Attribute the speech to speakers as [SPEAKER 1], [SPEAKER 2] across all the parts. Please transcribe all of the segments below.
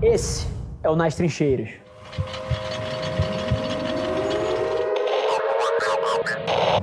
[SPEAKER 1] Esse é o Nas Trincheiras.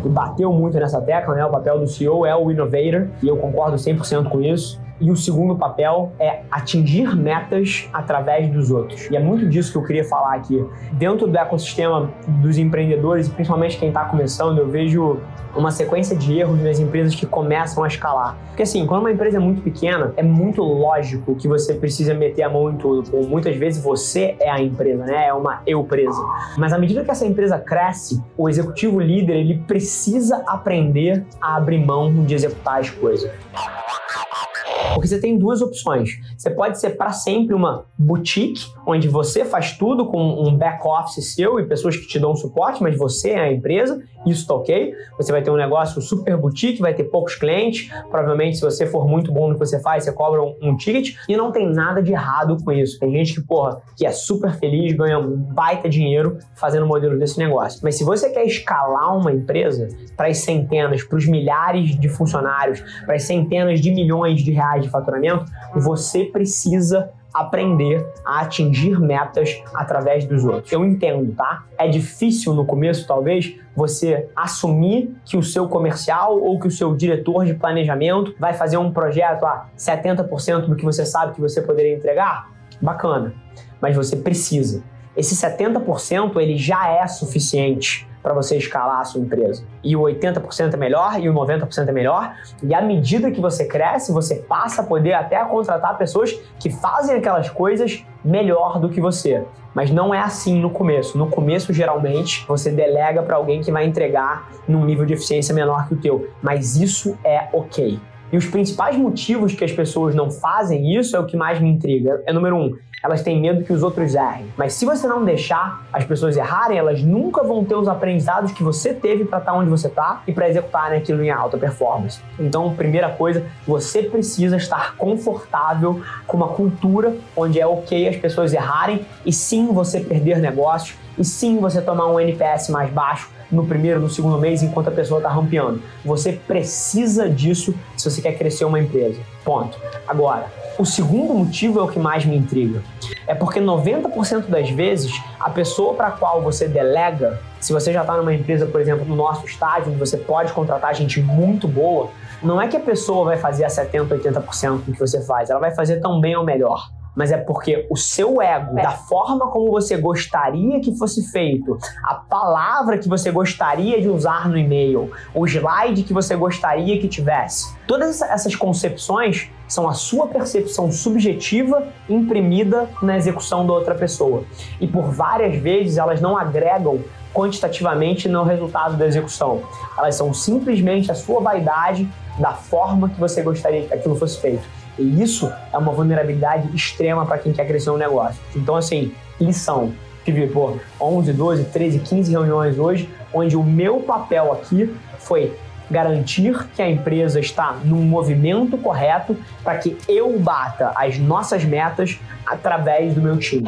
[SPEAKER 1] E bateu muito nessa tecla, né? O papel do CEO é o innovator, e eu concordo 100% com isso. E o segundo papel é atingir metas através dos outros. E é muito disso que eu queria falar aqui. Dentro do ecossistema dos empreendedores, principalmente quem está começando, eu vejo uma sequência de erros nas empresas que começam a escalar. Porque assim, quando uma empresa é muito pequena, é muito lógico que você precisa meter a mão em tudo. Ou muitas vezes você é a empresa, né? É uma eu-presa. Mas à medida que essa empresa cresce, o executivo líder ele precisa aprender a abrir mão de executar as coisas. Porque você tem duas opções. Você pode ser para sempre uma boutique, onde você faz tudo com um back-office seu e pessoas que te dão suporte, mas você é a empresa, isso tá ok. Você vai ter um negócio super boutique, vai ter poucos clientes. Provavelmente, se você for muito bom no que você faz, você cobra um, um ticket e não tem nada de errado com isso. Tem gente que, porra, que é super feliz, ganha um baita dinheiro fazendo o modelo desse negócio. Mas se você quer escalar uma empresa para as centenas, para os milhares de funcionários, para as centenas de milhões de reais de faturamento, você precisa aprender a atingir metas através dos outros. Eu entendo, tá? É difícil no começo, talvez, você assumir que o seu comercial ou que o seu diretor de planejamento vai fazer um projeto a 70% do que você sabe que você poderia entregar. Bacana. Mas você precisa. Esse 70% ele já é suficiente para você escalar a sua empresa. E o 80% é melhor e o 90% é melhor. E à medida que você cresce, você passa a poder até contratar pessoas que fazem aquelas coisas melhor do que você. Mas não é assim no começo. No começo, geralmente, você delega para alguém que vai entregar num nível de eficiência menor que o teu. Mas isso é ok. E os principais motivos que as pessoas não fazem isso é o que mais me intriga. É número um, elas têm medo que os outros errem. Mas se você não deixar as pessoas errarem, elas nunca vão ter os aprendizados que você teve para estar tá onde você está e para executar aquilo em alta performance. Então, primeira coisa, você precisa estar confortável com uma cultura onde é ok as pessoas errarem e sim você perder negócios e sim você tomar um NPS mais baixo no primeiro, no segundo mês, enquanto a pessoa está rampeando. Você precisa disso se você quer crescer uma empresa. Ponto. Agora, o segundo motivo é o que mais me intriga. É porque 90% das vezes a pessoa para qual você delega, se você já está numa empresa, por exemplo, no nosso estágio, onde você pode contratar gente muito boa, não é que a pessoa vai fazer a 70%, 80% do que você faz, ela vai fazer tão bem ou melhor mas é porque o seu ego, é. da forma como você gostaria que fosse feito, a palavra que você gostaria de usar no e-mail, o slide que você gostaria que tivesse, todas essas concepções são a sua percepção subjetiva imprimida na execução da outra pessoa. E por várias vezes elas não agregam quantitativamente no resultado da execução. Elas são simplesmente a sua vaidade da forma que você gostaria que aquilo fosse feito. E isso é uma vulnerabilidade extrema para quem quer crescer um negócio. Então, assim, lição. Tive, pô, 11, 12, 13, 15 reuniões hoje, onde o meu papel aqui foi garantir que a empresa está num movimento correto para que eu bata as nossas metas através do meu time.